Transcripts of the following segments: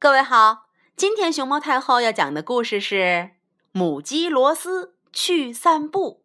各位好，今天熊猫太后要讲的故事是《母鸡罗斯去散步》。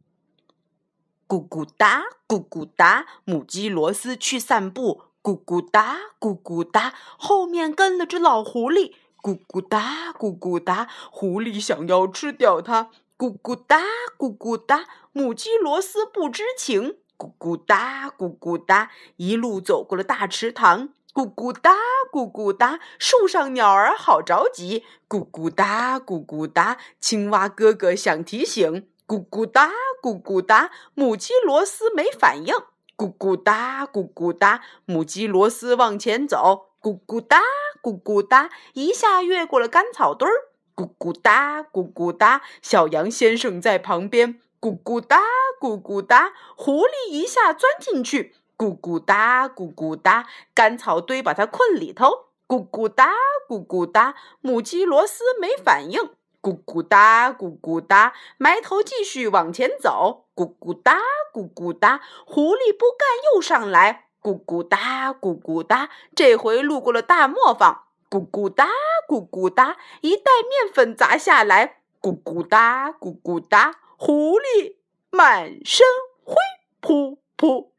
咕咕哒，咕咕哒，母鸡罗斯去散步。咕咕哒，咕咕哒，后面跟了只老狐狸。咕咕哒，咕咕哒，狐狸想要吃掉它。咕咕哒，咕咕哒，母鸡罗斯不知情。咕咕哒，咕咕哒，一路走过了大池塘。咕咕哒，咕咕哒，树上鸟儿好着急。咕咕哒，咕咕哒，青蛙哥哥想提醒。咕咕哒，咕咕哒，母鸡罗斯没反应。咕咕哒，咕咕哒，母鸡罗斯往前走。咕咕哒，咕咕哒，一下越过了干草堆儿。咕咕哒，咕咕哒，小羊先生在旁边。咕咕哒，咕咕哒，狐狸一下钻进去。咕咕哒，咕咕哒，干草堆把它困里头。咕咕哒，咕咕哒，母鸡罗斯没反应。咕咕哒，咕咕哒，埋头继续往前走。咕咕哒，咕咕哒，狐狸不干又上来。咕咕哒，咕咕哒，这回路过了大磨坊。咕咕哒，咕咕哒，一袋面粉砸下来。咕咕哒，咕咕哒，狐狸满身灰扑扑。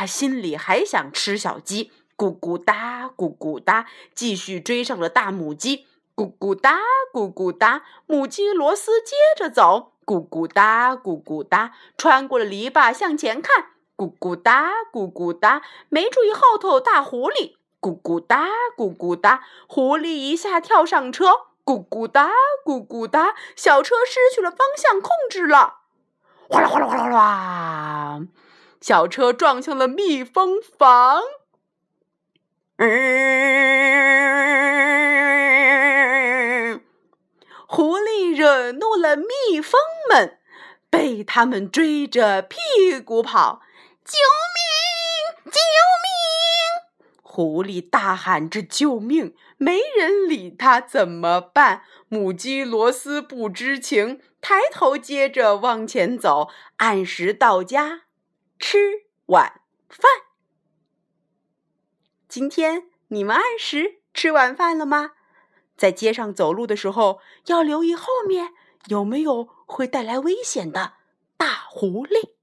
他心里还想吃小鸡，咕咕哒，咕咕哒，继续追上了大母鸡，咕咕哒，咕咕哒，母鸡罗斯接着走，咕咕哒，咕咕哒，穿过了篱笆向前看，咕咕哒，咕咕哒，没注意后头大狐狸，咕咕哒，咕咕哒，狐狸一下跳上车，咕咕哒，咕咕哒，小车失去了方向控制了，哗啦哗啦哗啦哗啦。小车撞向了蜜蜂房，嗯，狐狸惹怒了蜜蜂们，被他们追着屁股跑。救命！救命！狐狸大喊着救命，没人理他，怎么办？母鸡罗斯不知情，抬头接着往前走，按时到家。吃晚饭。今天你们按时吃晚饭了吗？在街上走路的时候，要留意后面有没有会带来危险的大狐狸。